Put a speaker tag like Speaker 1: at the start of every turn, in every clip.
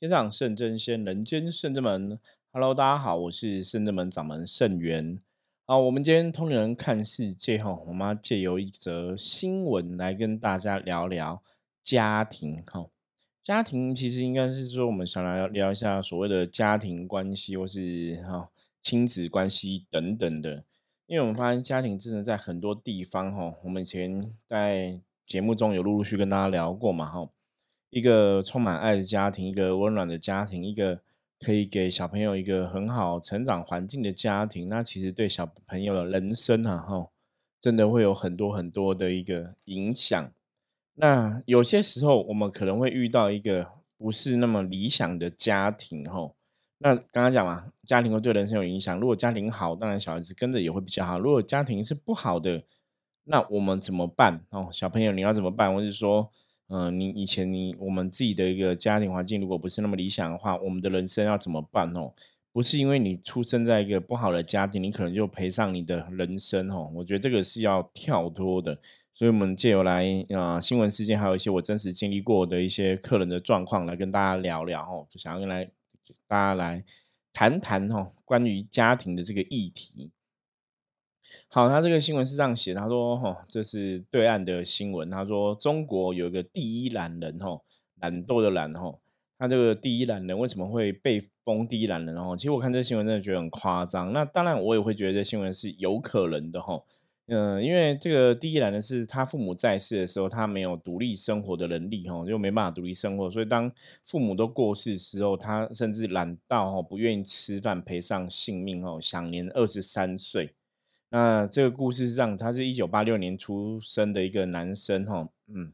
Speaker 1: 天上圣真仙，人间圣真门。Hello，大家好，我是圣真门掌门圣元。好，我们今天通灵人看世界哈，我们要借由一则新闻来跟大家聊聊家庭哈。家庭其实应该是说，我们想来聊一下所谓的家庭关系，或是哈亲子关系等等的。因为我们发现家庭真的在很多地方哈，我们以前在节目中有陆陆续跟大家聊过嘛哈。一个充满爱的家庭，一个温暖的家庭，一个可以给小朋友一个很好成长环境的家庭，那其实对小朋友的人生啊，哈，真的会有很多很多的一个影响。那有些时候，我们可能会遇到一个不是那么理想的家庭，哈。那刚刚讲嘛，家庭会对人生有影响。如果家庭好，当然小孩子跟着也会比较好。如果家庭是不好的，那我们怎么办？哦，小朋友你要怎么办？或是说？嗯，你以前你我们自己的一个家庭环境，如果不是那么理想的话，我们的人生要怎么办哦？不是因为你出生在一个不好的家庭，你可能就赔上你的人生哦。我觉得这个是要跳脱的，所以我们借由来啊新闻事件，还有一些我真实经历过的一些客人的状况，来跟大家聊聊哦，想要跟来大家来谈谈哦关于家庭的这个议题。好，他这个新闻是这样写，他说：“哈，这是对岸的新闻。他说，中国有一个第一懒人，哈，懒惰的懒，哈，他这个第一懒人为什么会被封第一懒人？哦，其实我看这新闻真的觉得很夸张。那当然，我也会觉得这新闻是有可能的，哈，嗯，因为这个第一懒人是他父母在世的时候，他没有独立生活的能力，哈，就没办法独立生活，所以当父母都过世时候，他甚至懒到哈不愿意吃饭，赔上性命，哦，享年二十三岁。”那这个故事是这样，他是一九八六年出生的一个男生哈，嗯，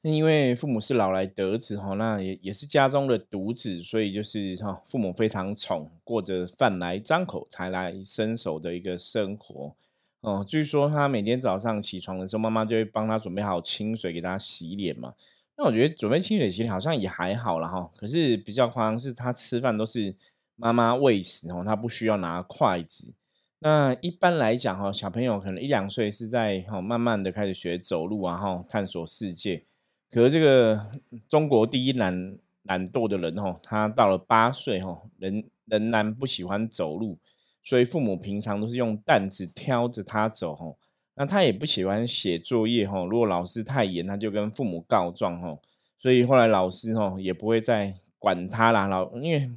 Speaker 1: 因为父母是老来得子哈，那也也是家中的独子，所以就是哈，父母非常宠，过着饭来张口、财来伸手的一个生活哦。据说他每天早上起床的时候，妈妈就会帮他准备好清水给他洗脸嘛。那我觉得准备清水洗脸好像也还好了哈，可是比较夸张是他吃饭都是妈妈喂食哦，他不需要拿筷子。那一般来讲哈，小朋友可能一两岁是在哈慢慢的开始学走路啊哈，探索世界。可是这个中国第一懒懒惰的人哈，他到了八岁哈，仍仍然不喜欢走路，所以父母平常都是用担子挑着他走哈。那他也不喜欢写作业哈，如果老师太严，他就跟父母告状哈。所以后来老师哈也不会再管他啦，老因为。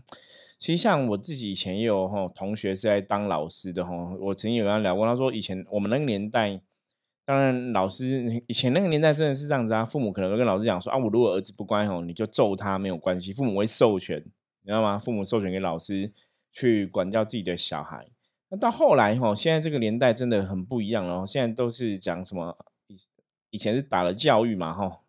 Speaker 1: 其实像我自己以前也有哈同学是在当老师的哈，我曾经有跟他聊过，他说以前我们那个年代，当然老师以前那个年代真的是这样子啊，父母可能会跟老师讲说啊，我如果儿子不乖哦，你就揍他没有关系，父母会授权，你知道吗？父母授权给老师去管教自己的小孩。那到后来哈，现在这个年代真的很不一样了，现在都是讲什么以以前是打了教育嘛哈，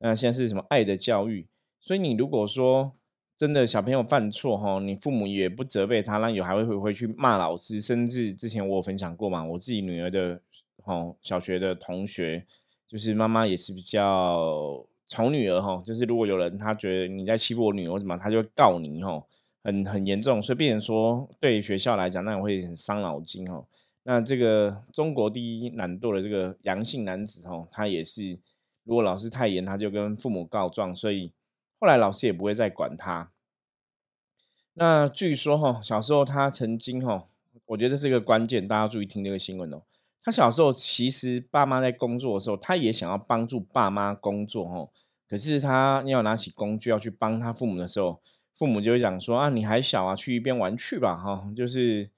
Speaker 1: 那现在是什么爱的教育？所以你如果说。真的小朋友犯错哈，你父母也不责备他，那有还会回回去骂老师，甚至之前我有分享过嘛，我自己女儿的哈小学的同学，就是妈妈也是比较宠女儿哈，就是如果有人他觉得你在欺负我女儿什么，他就告你哈，很很严重，所以变成说对学校来讲，那会很伤脑筋哈。那这个中国第一懒惰的这个阳性男子哈，他也是如果老师太严，他就跟父母告状，所以。后来老师也不会再管他。那据说哈，小时候他曾经哈，我觉得这是一个关键，大家注意听这个新闻哦。他小时候其实爸妈在工作的时候，他也想要帮助爸妈工作哈。可是他要拿起工具要去帮他父母的时候，父母就会讲说啊，你还小啊，去一边玩去吧哈。就是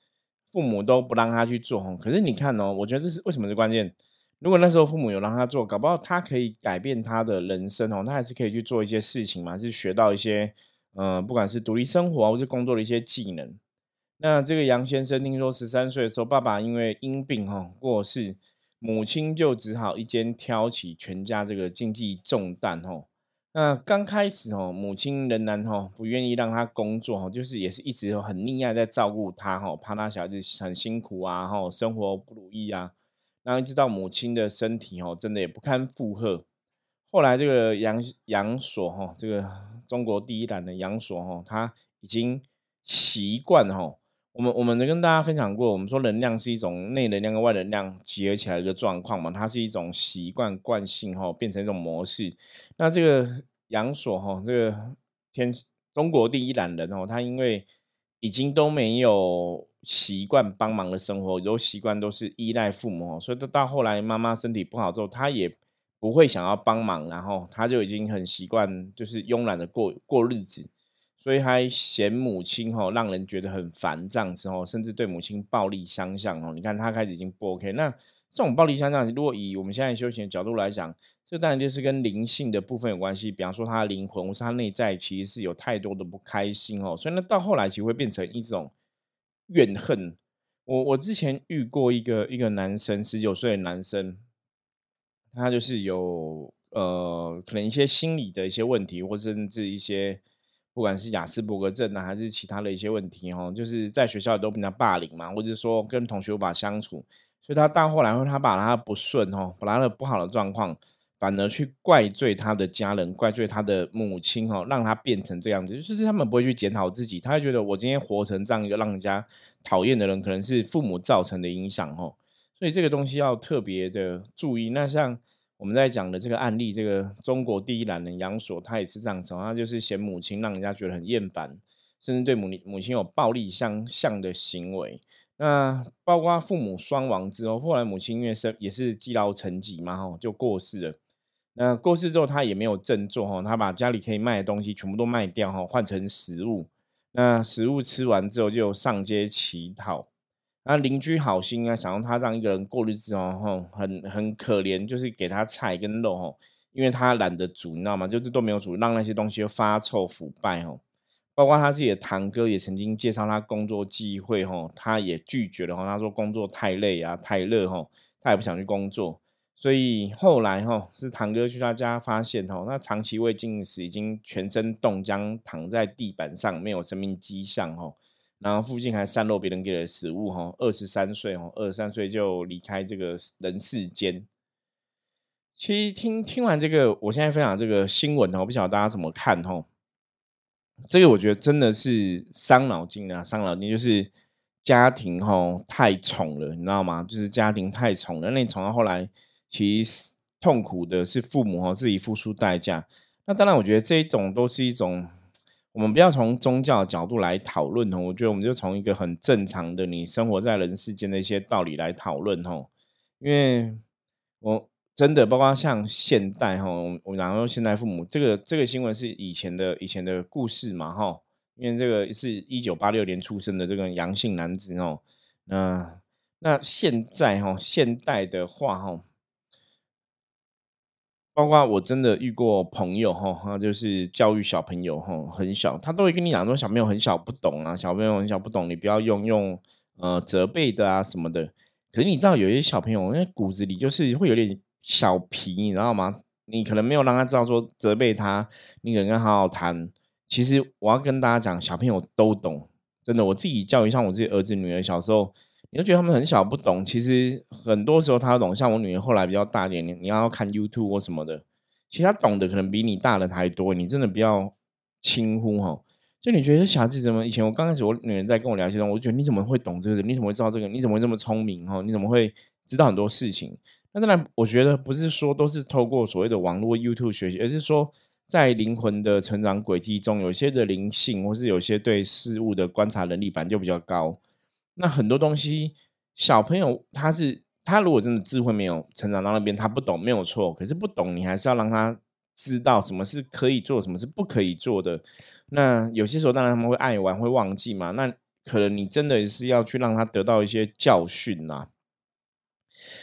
Speaker 1: 父母都不让他去做。可是你看哦，我觉得这是为什么是关键。如果那时候父母有让他做，搞不好他可以改变他的人生哦，他还是可以去做一些事情嘛，是学到一些，呃，不管是独立生活或是工作的一些技能。那这个杨先生听说十三岁的时候，爸爸因为因病哈过世，母亲就只好一肩挑起全家这个经济重担哈。那刚开始哦，母亲仍然哈不愿意让他工作哈，就是也是一直很溺爱在照顾他哈，怕他小孩子很辛苦啊，哈，生活不如意啊。然后一直到母亲的身体哦，真的也不堪负荷。后来这个杨杨所哈，这个中国第一男的杨所哈，他已经习惯哈。我们我们跟大家分享过，我们说能量是一种内能量跟外能量结合起来的一个状况嘛，它是一种习惯惯性哈，变成一种模式。那这个杨所哈，这个天中国第一懒人哦，他因为已经都没有习惯帮忙的生活，都习惯都是依赖父母，所以到到后来妈妈身体不好之后，他也不会想要帮忙，然后他就已经很习惯就是慵懒的过过日子。所以还嫌母亲吼让人觉得很烦这样子哦，甚至对母亲暴力相向哦。你看他开始已经不 OK。那这种暴力相向，如果以我们现在修行的角度来讲，这当然就是跟灵性的部分有关系。比方说他灵魂或是他内在其实是有太多的不开心哦，所以呢到后来其实会变成一种怨恨。我我之前遇过一个一个男生，十九岁的男生，他就是有呃可能一些心理的一些问题，或甚至一些。不管是雅斯伯格症啊，还是其他的一些问题哦，就是在学校都比较霸凌嘛，或者说跟同学无法相处，所以他到后来，他把他不顺哦，把他的不好的状况，反而去怪罪他的家人，怪罪他的母亲哦，让他变成这样子，就是他们不会去检讨自己，他会觉得我今天活成这样一个让人家讨厌的人，可能是父母造成的影响哦，所以这个东西要特别的注意。那像。我们在讲的这个案例，这个中国第一懒人杨所，他也是这样子，他就是嫌母亲让人家觉得很厌烦，甚至对母母亲有暴力相向的行为。那包括父母双亡之后，后来母亲因为是也是积劳成疾嘛，哈，就过世了。那过世之后，他也没有振作，哈，他把家里可以卖的东西全部都卖掉，哈，换成食物。那食物吃完之后，就上街乞讨。那邻居好心啊，想让他让一个人过日子哦，很很可怜，就是给他菜跟肉吼，因为他懒得煮，你知道吗？就是都没有煮，让那些东西发臭腐败哦。包括他自己的堂哥也曾经介绍他工作机会吼，他也拒绝了哦，他说工作太累啊，太热吼，他也不想去工作。所以后来吼，是堂哥去他家发现吼，那长期未进食，已经全身冻僵，躺在地板上，没有生命迹象吼。然后附近还散落别人给的食物，哈，二十三岁，哦，二十三岁就离开这个人世间。其实听听完这个，我现在分享这个新闻哦，我不晓得大家怎么看，哈。这个我觉得真的是伤脑筋啊，伤脑筋就是家庭，哈，太宠了，你知道吗？就是家庭太宠了，那宠到后来，其实痛苦的是父母，哈，自己付出代价。那当然，我觉得这一种都是一种。我们不要从宗教角度来讨论哦，我觉得我们就从一个很正常的你生活在人世间的一些道理来讨论哦。因为我真的包括像现代哈，我然后现代父母这个这个新闻是以前的以前的故事嘛哈，因为这个是一九八六年出生的这个阳性男子哦，那那现在哈现代的话哈。包括我真的遇过朋友哈，就是教育小朋友哈，很小，他都会跟你讲说小朋友很小不懂啊，小朋友很小不懂，你不要用用呃责备的啊什么的。可是你知道有些小朋友，因为骨子里就是会有点小皮，你知道吗？你可能没有让他知道说责备他，你可能跟他好好谈。其实我要跟大家讲，小朋友都懂，真的。我自己教育像我自己儿子女儿小时候。你就觉得他们很小不懂，其实很多时候他懂。像我女儿后来比较大点，你你要看 YouTube 或什么的，其实他懂得可能比你大的还多。你真的不要轻忽哈。就你觉得小孩子怎么？以前我刚开始我女儿在跟我聊天，我就觉得你怎么会懂这个？你怎么会知道这个？你怎么会这么聪明哈？你怎么会知道很多事情？那当然，我觉得不是说都是透过所谓的网络 YouTube 学习，而是说在灵魂的成长轨迹中，有些的灵性，或是有些对事物的观察能力本就比较高。那很多东西，小朋友他是他如果真的智慧没有成长到那边，他不懂没有错。可是不懂，你还是要让他知道什么是可以做，什么是不可以做的。那有些时候，当然他们会爱玩，会忘记嘛。那可能你真的是要去让他得到一些教训呐，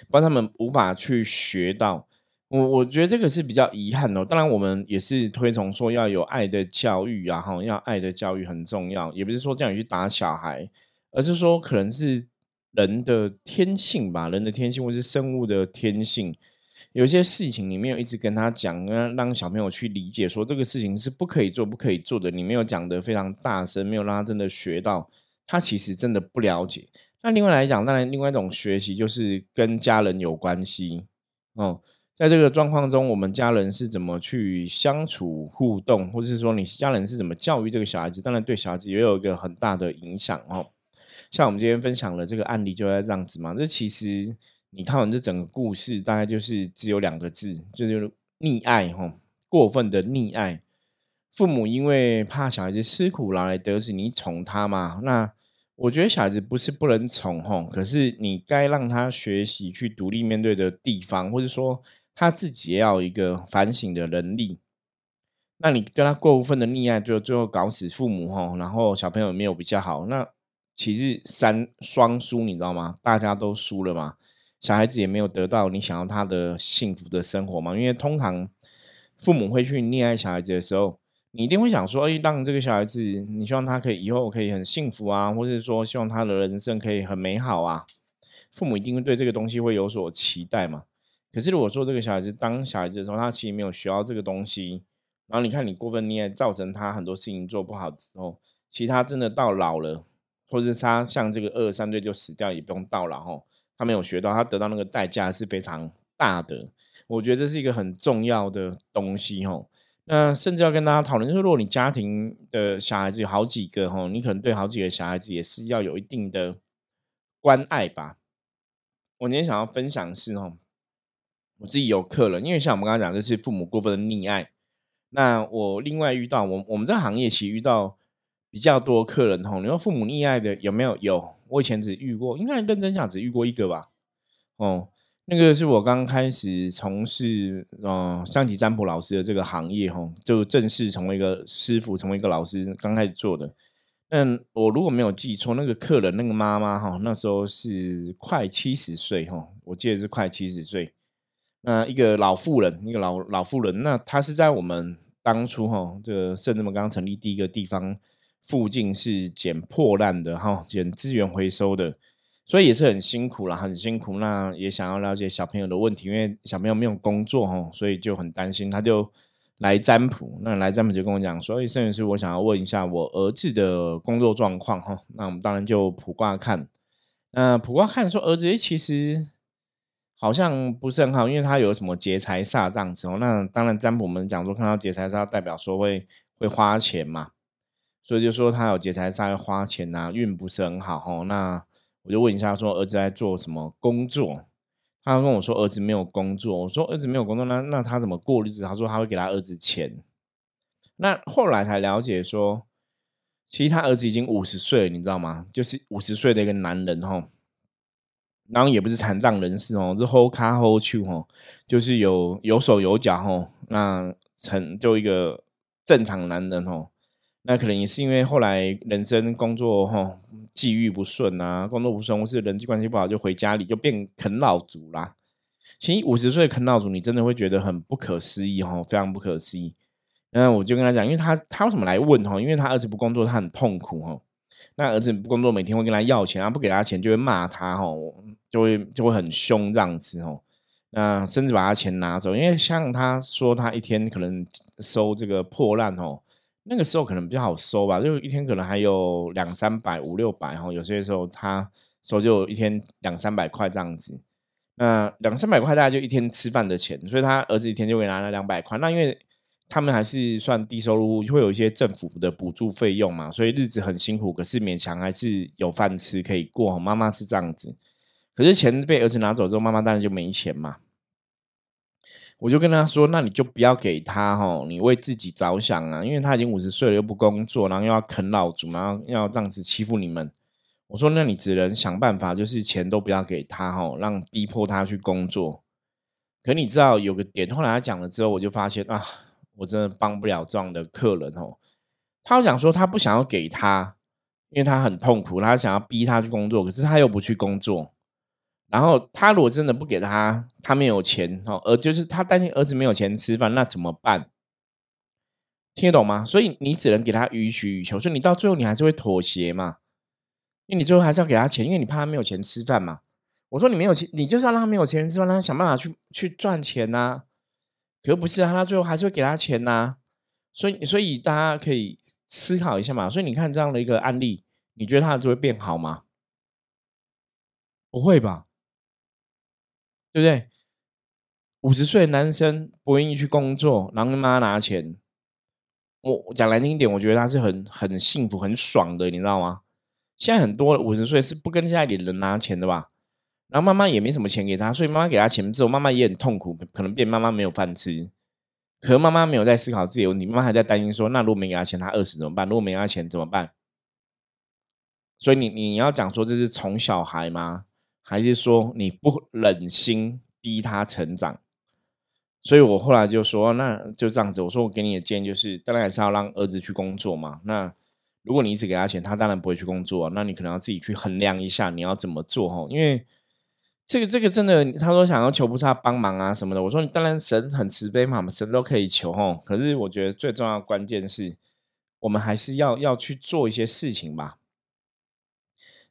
Speaker 1: 不然他们无法去学到。我我觉得这个是比较遗憾哦。当然，我们也是推崇说要有爱的教育啊，哈，要爱的教育很重要。也不是说叫你去打小孩。而是说，可能是人的天性吧，人的天性，或是生物的天性。有些事情你没有一直跟他讲，让让小朋友去理解，说这个事情是不可以做、不可以做的。你没有讲的非常大声，没有让他真的学到，他其实真的不了解。那另外来讲，当然另外一种学习就是跟家人有关系哦。在这个状况中，我们家人是怎么去相处互动，或者是说你家人是怎么教育这个小孩子？当然对小孩子也有一个很大的影响哦。像我们今天分享的这个案例就在这样子嘛，这其实你看完这整个故事，大概就是只有两个字，就是溺爱哈，过分的溺爱。父母因为怕小孩子吃苦劳来得子，你宠他嘛？那我觉得小孩子不是不能宠吼，可是你该让他学习去独立面对的地方，或者说他自己要一个反省的能力。那你跟他过分的溺爱，就最后搞死父母吼，然后小朋友没有比较好，那其实三双输，你知道吗？大家都输了嘛，小孩子也没有得到你想要他的幸福的生活嘛。因为通常父母会去溺爱小孩子的时候，你一定会想说，哎，让这个小孩子，你希望他可以以后可以很幸福啊，或者说希望他的人生可以很美好啊，父母一定会对这个东西会有所期待嘛。可是如果说这个小孩子当小孩子的时候，他其实没有学到这个东西。然后你看，你过分溺爱，造成他很多事情做不好之后，其实他真的到老了，或者是他像这个二三岁就死掉，也不用到老吼，他没有学到，他得到那个代价是非常大的。我觉得这是一个很重要的东西吼。那甚至要跟大家讨论，就是如果你家庭的小孩子有好几个吼，你可能对好几个小孩子也是要有一定的关爱吧。我今天想要分享是吼，我自己有客人，因为像我们刚刚讲，就是父母过分的溺爱。那我另外遇到我我们这行业其实遇到比较多客人吼，你说父母溺爱的有没有？有，我以前只遇过，应该认真讲只遇过一个吧。哦，那个是我刚开始从事哦象棋占卜老师的这个行业吼，就正式成为一个师傅，成为一个老师，刚开始做的。嗯我如果没有记错，那个客人那个妈妈哈，那时候是快七十岁哈，我记得是快七十岁。那一个老妇人，一个老老妇人，那她是在我们。当初哈，这个圣智门刚成立第一个地方附近是捡破烂的哈，捡资源回收的，所以也是很辛苦了，很辛苦。那也想要了解小朋友的问题，因为小朋友没有工作哈，所以就很担心，他就来占卜。那来占卜就跟我讲说：“哎，圣元师，我想要问一下我儿子的工作状况哈。”那我们当然就卜卦看。那卜卦看说儿子其实。好像不是很好，因为他有什么劫财煞这样子哦。那当然，占卜我们讲说看到劫财煞，代表说会会花钱嘛，所以就说他有劫财煞，要花钱呐，运不是很好哦。那我就问一下，说儿子在做什么工作？他跟我说儿子没有工作。我说儿子没有工作，那那他怎么过日子？他说他会给他儿子钱。那后来才了解说，其实他儿子已经五十岁了，你知道吗？就是五十岁的一个男人哈。然后也不是残障人士哦，是 hold 卡 hold 去哦，就是有有手有脚哦，那成就一个正常男人哦。那可能也是因为后来人生工作哈际遇不顺啊，工作不顺或是人际关系不好，就回家里就变啃老族啦。其实五十岁啃老族，你真的会觉得很不可思议哈，非常不可思议。那我就跟他讲，因为他他为什么来问哈？因为他儿子不工作，他很痛苦哈。那儿子不工作，每天会跟他要钱，他不给他钱就会骂他吼，就会就会很凶这样子吼。那甚至把他钱拿走，因为像他说他一天可能收这个破烂哦，那个时候可能比较好收吧，就一天可能还有两三百、五六百哈。有些时候他收就一天两三百块这样子，那两三百块大概就一天吃饭的钱，所以他儿子一天就会拿了两百块。那因为他们还是算低收入，会有一些政府的补助费用嘛，所以日子很辛苦，可是勉强还是有饭吃可以过。妈妈是这样子，可是钱被儿子拿走之后，妈妈当然就没钱嘛。我就跟他说：“那你就不要给他哈，你为自己着想啊，因为他已经五十岁了，又不工作，然后又要啃老族，然后要这样子欺负你们。”我说：“那你只能想办法，就是钱都不要给他哈，让逼迫他去工作。”可你知道有个点，后来他讲了之后，我就发现啊。我真的帮不了这样的客人哦。他想说他不想要给他，因为他很痛苦，他想要逼他去工作，可是他又不去工作。然后他如果真的不给他，他没有钱哦，而就是他担心儿子没有钱吃饭，那怎么办？听得懂吗？所以你只能给他予取予求，所以你到最后你还是会妥协嘛？因为你最后还是要给他钱，因为你怕他没有钱吃饭嘛。我说你没有钱，你就是要让他没有钱吃饭，让他想办法去去赚钱呐。可不是啊，他最后还是会给他钱呐，所以所以大家可以思考一下嘛。所以你看这样的一个案例，你觉得他就会变好吗？不会吧，对不对？五十岁的男生不愿意去工作，然后跟妈拿钱，我讲难听一点，我觉得他是很很幸福、很爽的，你知道吗？现在很多五十岁是不跟家里人拿钱的吧？然后妈妈也没什么钱给他，所以妈妈给他钱之后，妈妈也很痛苦，可能变妈妈没有饭吃。可妈妈没有在思考自己的问题，妈妈还在担心说，那如果没给他钱，他饿死怎么办？如果没给他钱怎么办？所以你你要讲说这是宠小孩吗？还是说你不忍心逼他成长？所以我后来就说，那就这样子。我说我给你的建议就是，当然还是要让儿子去工作嘛。那如果你一直给他钱，他当然不会去工作。那你可能要自己去衡量一下，你要怎么做哈？因为这个这个真的，他说想要求菩萨帮忙啊什么的。我说你当然神很慈悲嘛，神都可以求哈。可是我觉得最重要的关键是我们还是要要去做一些事情吧。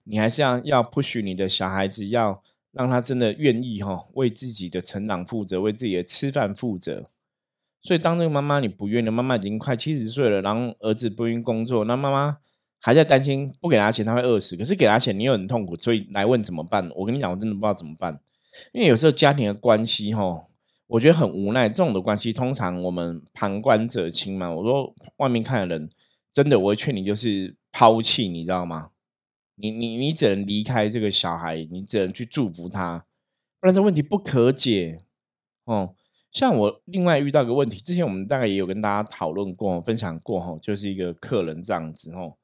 Speaker 1: 你还是要要不许你的小孩子要让他真的愿意哈，为自己的成长负责，为自己的吃饭负责。所以当那个妈妈你不愿意，妈妈已经快七十岁了，然后儿子不愿意工作，那妈妈还在担心不给他钱他会饿死。可是给他钱你又很痛苦，所以来问怎么办？我跟你讲，我真的不知道怎么办。因为有时候家庭的关系哈，我觉得很无奈。这种的关系通常我们旁观者清嘛。我说外面看的人，真的我会劝你就是抛弃，你知道吗？你你你只能离开这个小孩，你只能去祝福他，不然这问题不可解哦。像我另外遇到个问题，之前我们大概也有跟大家讨论过、分享过哈，就是一个客人这样子哦。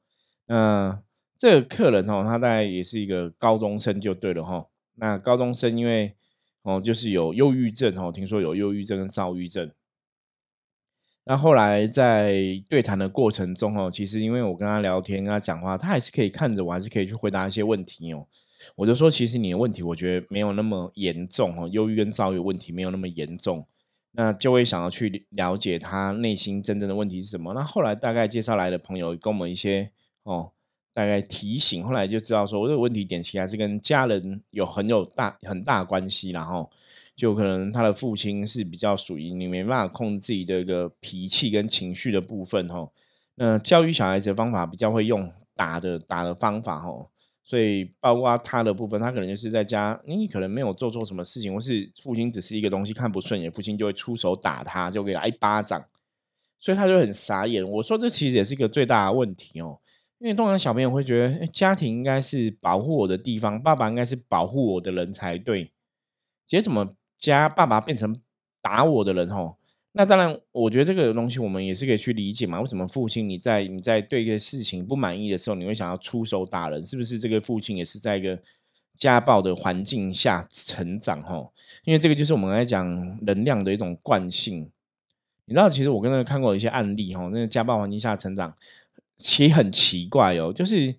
Speaker 1: 嗯，这个客人哦，他大概也是一个高中生就对了哈。那高中生因为哦，就是有忧郁症哦，听说有忧郁症跟躁郁症。那后来在对谈的过程中哦，其实因为我跟他聊天、跟他讲话，他还是可以看着我，还是可以去回答一些问题哦。我就说，其实你的问题，我觉得没有那么严重哦，忧郁跟躁郁问题没有那么严重。那就会想要去了解他内心真正的问题是什么。那后来大概介绍来的朋友跟我们一些哦，大概提醒，后来就知道说，我这个问题点其实还是跟家人有很有大很大关系，然后。就可能他的父亲是比较属于你没办法控制自己的一个脾气跟情绪的部分哈。那教育小孩子的方法比较会用打的打的方法哈，所以包括他的部分，他可能就是在家，你可能没有做错什么事情，或是父亲只是一个东西看不顺眼，父亲就会出手打他，就给他一巴掌，所以他就很傻眼。我说这其实也是一个最大的问题哦，因为通常小朋友会觉得家庭应该是保护我的地方，爸爸应该是保护我的人才对，其实怎么？家爸爸变成打我的人吼，那当然，我觉得这个东西我们也是可以去理解嘛。为什么父亲你在你在对一个事情不满意的时候，你会想要出手打人？是不是这个父亲也是在一个家暴的环境下成长吼？因为这个就是我们来讲能量的一种惯性。你知道，其实我跟他看过一些案例吼，那个家暴环境下成长，其实很奇怪哦。就是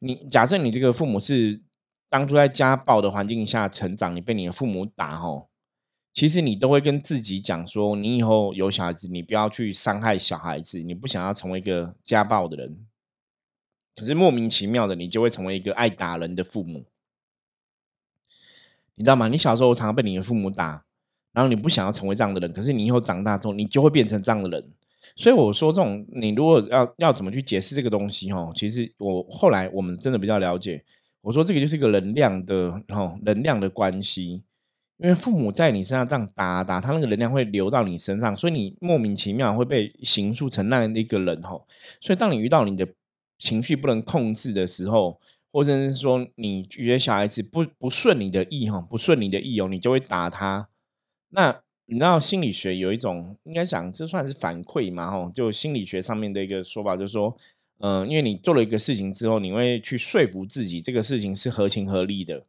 Speaker 1: 你假设你这个父母是当初在家暴的环境下成长，你被你的父母打吼。其实你都会跟自己讲说，你以后有小孩子，你不要去伤害小孩子，你不想要成为一个家暴的人。可是莫名其妙的，你就会成为一个爱打人的父母，你知道吗？你小时候常常被你的父母打，然后你不想要成为这样的人，可是你以后长大之后，你就会变成这样的人。所以我说，这种你如果要要怎么去解释这个东西，哦，其实我后来我们真的比较了解。我说这个就是一个能量的，哦，能量的关系。因为父母在你身上这样打打，他那个能量会流到你身上，所以你莫名其妙会被形塑成那样的一个人吼。所以当你遇到你的情绪不能控制的时候，或者是说你觉得小孩子不不顺你的意哈，不顺你的意哦，你就会打他。那你知道心理学有一种应该讲这算是反馈嘛吼，就心理学上面的一个说法，就是说，嗯，因为你做了一个事情之后，你会去说服自己这个事情是合情合理的。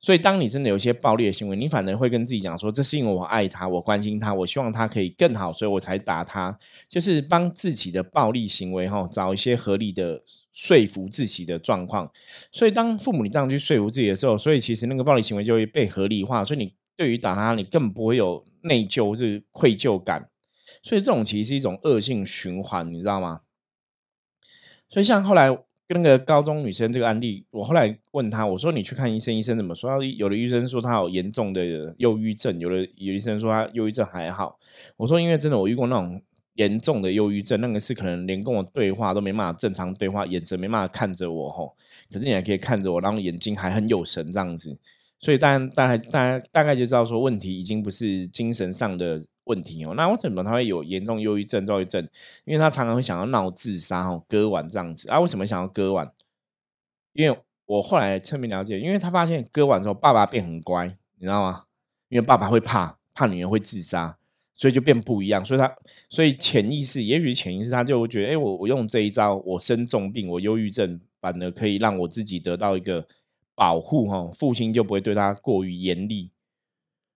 Speaker 1: 所以，当你真的有一些暴力的行为，你反而会跟自己讲说：“这是因为我爱他，我关心他，我希望他可以更好，所以我才打他。”就是帮自己的暴力行为哈，找一些合理的说服自己的状况。所以，当父母你这样去说服自己的时候，所以其实那个暴力行为就会被合理化。所以，你对于打他，你更不会有内疚、是愧疚感。所以，这种其实是一种恶性循环，你知道吗？所以，像后来。跟那个高中女生这个案例，我后来问她，我说你去看医生，医生怎么说？有的医生说她有严重的忧郁症，有的有医生说她忧郁症还好。我说因为真的我遇过那种严重的忧郁症，那个是可能连跟我对话都没办法正常对话，眼神没办法看着我吼，可是你还可以看着我，然后眼睛还很有神这样子，所以大家大概大家大概就知道说问题已经不是精神上的。问题哦，那为什么他会有严重忧郁症、躁郁症？因为他常常会想要闹自杀哦，割腕这样子啊。为什么想要割腕？因为我后来侧面了解，因为他发现割腕之后，爸爸变很乖，你知道吗？因为爸爸会怕，怕女儿会自杀，所以就变不一样。所以他所以潜意识，也许潜意识他就会觉得，哎，我我用这一招，我生重病，我忧郁症，反而可以让我自己得到一个保护哈，父亲就不会对他过于严厉。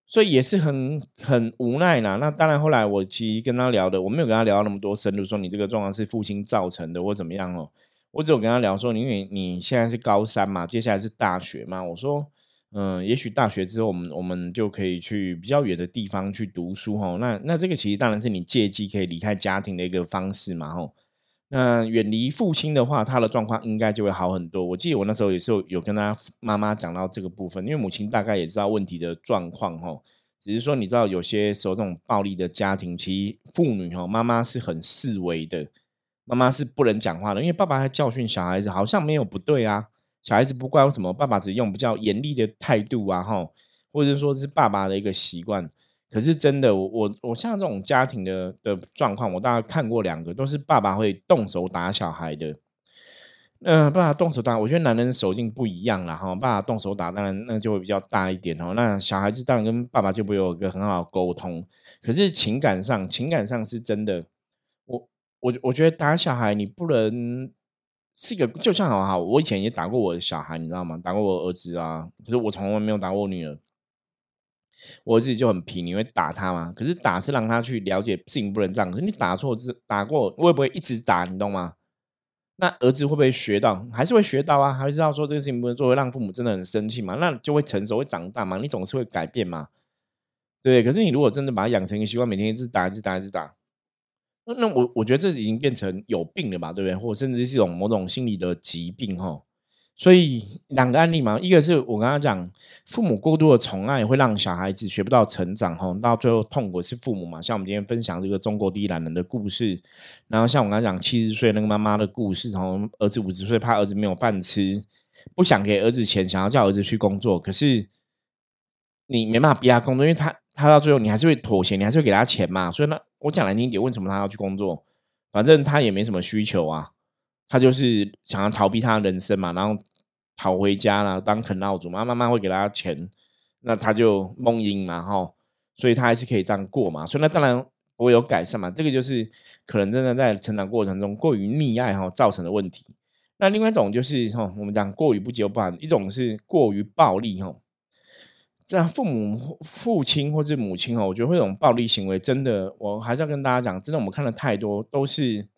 Speaker 1: 所以也是很很无奈啦。那当然，后来我其实跟他聊的，我没有跟他聊那么多深入，说你这个状况是父亲造成的或怎么样哦。我只有跟他聊说，因为你现在是高三嘛，接下来是大学嘛。我说，嗯，也许大学之后，我们我们就可以去比较远的地方去读书哦。那那这个其实当然是你借机可以离开家庭的一个方式嘛吼。那远离父亲的话，他的状况应该就会好很多。我记得我那时候也是有跟他妈妈讲到这个部分，因为母亲大概也知道问题的状况哈，只是说你知道有些时候这种暴力的家庭，其实父女哈妈妈是很示威的，妈妈是不能讲话的，因为爸爸在教训小孩子，好像没有不对啊，小孩子不怪为什么，爸爸只用比较严厉的态度啊哈，或者说是爸爸的一个习惯。可是真的，我我我像这种家庭的的状况，我大概看过两个，都是爸爸会动手打小孩的。嗯，爸爸动手打，我觉得男人的手劲不一样啦哈。爸爸动手打，当然那就会比较大一点哦。那小孩子当然跟爸爸就不会有一个很好的沟通。可是情感上，情感上是真的。我我我觉得打小孩，你不能是一个，就像好好，我以前也打过我的小孩，你知道吗？打过我儿子啊，可是我从来没有打过我女儿。我自己就很皮，你会打他吗？可是打是让他去了解事情不能这样。可是你打错字，打过会不会一直打？你懂吗？那儿子会不会学到？还是会学到啊？还是知道说这个事情不能做，会让父母真的很生气嘛？那就会成熟，会长大嘛？你总是会改变嘛？对。可是你如果真的把他养成一个习惯，每天一直打，一直打，一直打，那我我觉得这已经变成有病了吧？对不对？或者甚至是一种某种心理的疾病哈？所以两个案例嘛，一个是我刚刚讲，父母过度的宠爱会让小孩子学不到成长，吼，到最后痛苦是父母嘛。像我们今天分享这个中国第一男人的故事，然后像我刚刚讲七十岁那个妈妈的故事，从儿子五十岁怕儿子没有饭吃，不想给儿子钱，想要叫儿子去工作，可是你没办法逼他工作，因为他他到最后你还是会妥协，你还是会给他钱嘛。所以呢，我讲难听点，为什么他要去工作？反正他也没什么需求啊。他就是想要逃避他的人生嘛，然后跑回家了，当啃老族嘛，妈妈会给他钱，那他就蒙音嘛，哈，所以他还是可以这样过嘛，所以那当然不会有改善嘛，这个就是可能真的在成长过程中过于溺爱哈造成的问题。那另外一种就是哈，我们讲过于不接不一种是过于暴力哈，这样父母父亲或是母亲哈，我觉得这种暴力行为真的，我还是要跟大家讲，真的我们看了太多都是。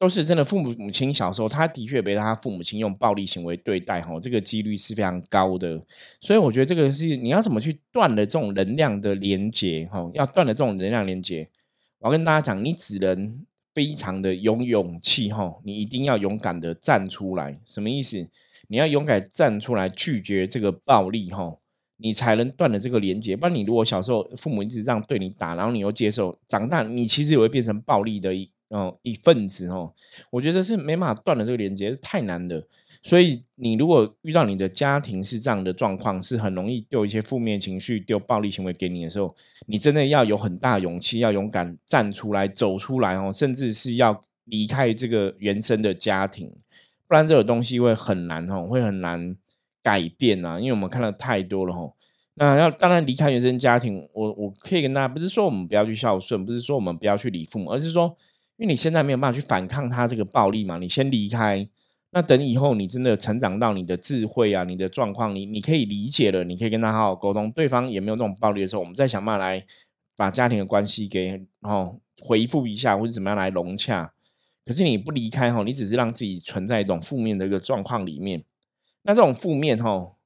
Speaker 1: 都是真的，父母母亲小时候，他的确被他父母亲用暴力行为对待，哈，这个几率是非常高的。所以我觉得这个是你要怎么去断了这种能量的连接，哈，要断了这种能量连接。我要跟大家讲，你只能非常的有勇气，哈，你一定要勇敢的站出来。什么意思？你要勇敢站出来拒绝这个暴力，哈，你才能断了这个连接。不然你如果小时候父母一直这样对你打，然后你又接受，长大你其实也会变成暴力的一。哦，一份子哦，我觉得是没办法断了这个连接，太难的。所以你如果遇到你的家庭是这样的状况，是很容易丢一些负面情绪、丢暴力行为给你的时候，你真的要有很大勇气，要勇敢站出来、走出来哦，甚至是要离开这个原生的家庭，不然这个东西会很难哦，会很难改变啊。因为我们看了太多了哦。那要当然离开原生家庭，我我可以跟大家不是说我们不要去孝顺，不是说我们不要去理父母，而是说。因为你现在没有办法去反抗他这个暴力嘛，你先离开。那等以后你真的成长到你的智慧啊，你的状况，你你可以理解了，你可以跟他好好沟通，对方也没有这种暴力的时候，我们再想办法来把家庭的关系给哦回复一下，或者怎么样来融洽。可是你不离开哈，你只是让自己存在一种负面的一个状况里面。那这种负面哈，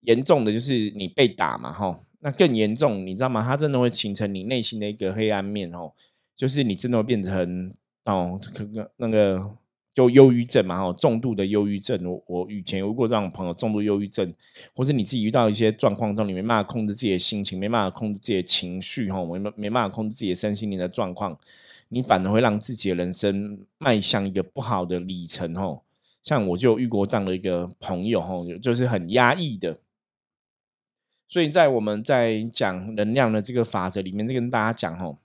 Speaker 1: 严重的就是你被打嘛哈，那更严重，你知道吗？它真的会形成你内心的一个黑暗面哦，就是你真的会变成。哦，可个那个就忧郁症嘛，哦，重度的忧郁症。我我以前有过这样朋友，重度忧郁症，或是你自己遇到一些状况中，你没办法控制自己的心情，没办法控制自己的情绪，哈，没没办法控制自己的身心灵的状况，你反而会让自己的人生迈向一个不好的里程，哦。像我就遇过这样的一个朋友，哈，就是很压抑的。所以在我们在讲能量的这个法则里面，就跟大家讲，哈。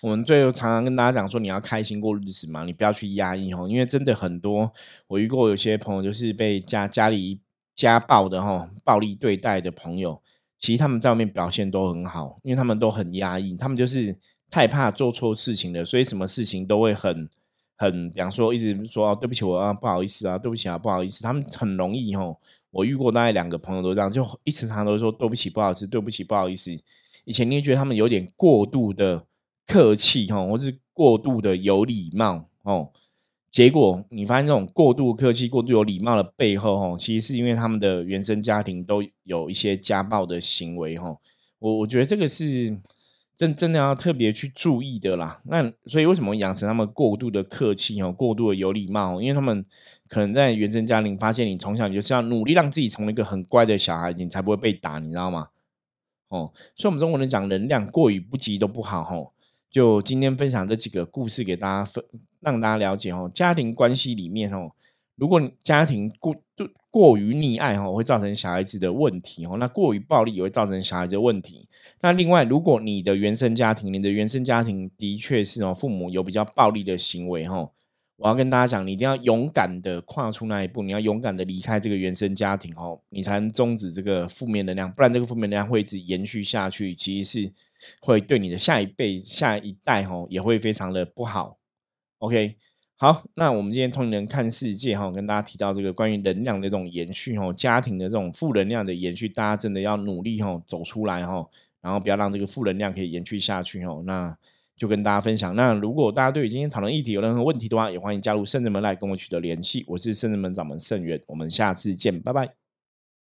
Speaker 1: 我们最后常常跟大家讲说，你要开心过日子嘛，你不要去压抑哦，因为真的很多，我遇过有些朋友就是被家家里家暴的哈，暴力对待的朋友，其实他们在外面表现都很好，因为他们都很压抑，他们就是太怕做错事情了，所以什么事情都会很很，比方说一直说对不起我啊，不好意思啊，对不起啊，不好意思，他们很容易吼。我遇过大概两个朋友都这样，就一直常常都说对不起，不好意思，对不起，不好意思。以前你也觉得他们有点过度的客气哈，或是过度的有礼貌哦。结果你发现这种过度客气、过度有礼貌的背后，哈，其实是因为他们的原生家庭都有一些家暴的行为，哈。我我觉得这个是真真的要特别去注意的啦。那所以为什么养成他们过度的客气哦，过度的有礼貌？因为他们可能在原生家庭发现你从小你就是要努力让自己成为一个很乖的小孩，你才不会被打，你知道吗？哦，所以我们中国人讲能量过于不及都不好，哈。就今天分享这几个故事给大家分，让大家了解哦，家庭关系里面哦，如果家庭过过于溺爱哦，会造成小孩子的问题哦，那过于暴力也会造成小孩子的问题。那另外，如果你的原生家庭，你的原生家庭的确是哦，父母有比较暴力的行为哦。我要跟大家讲，你一定要勇敢的跨出那一步，你要勇敢的离开这个原生家庭哦，你才能终止这个负面能量，不然这个负面能量会一直延续下去，其实是会对你的下一辈、下一代哦也会非常的不好。OK，好，那我们今天通灵看世界哈，跟大家提到这个关于能量的这种延续哦，家庭的这种负能量的延续，大家真的要努力哦走出来哈，然后不要让这个负能量可以延续下去哦。那就跟大家分享。那如果大家对于今天讨论议题有任何问题的话，也欢迎加入圣人门来跟我取得联系。我是圣人门掌门圣元，我们下次见，拜拜。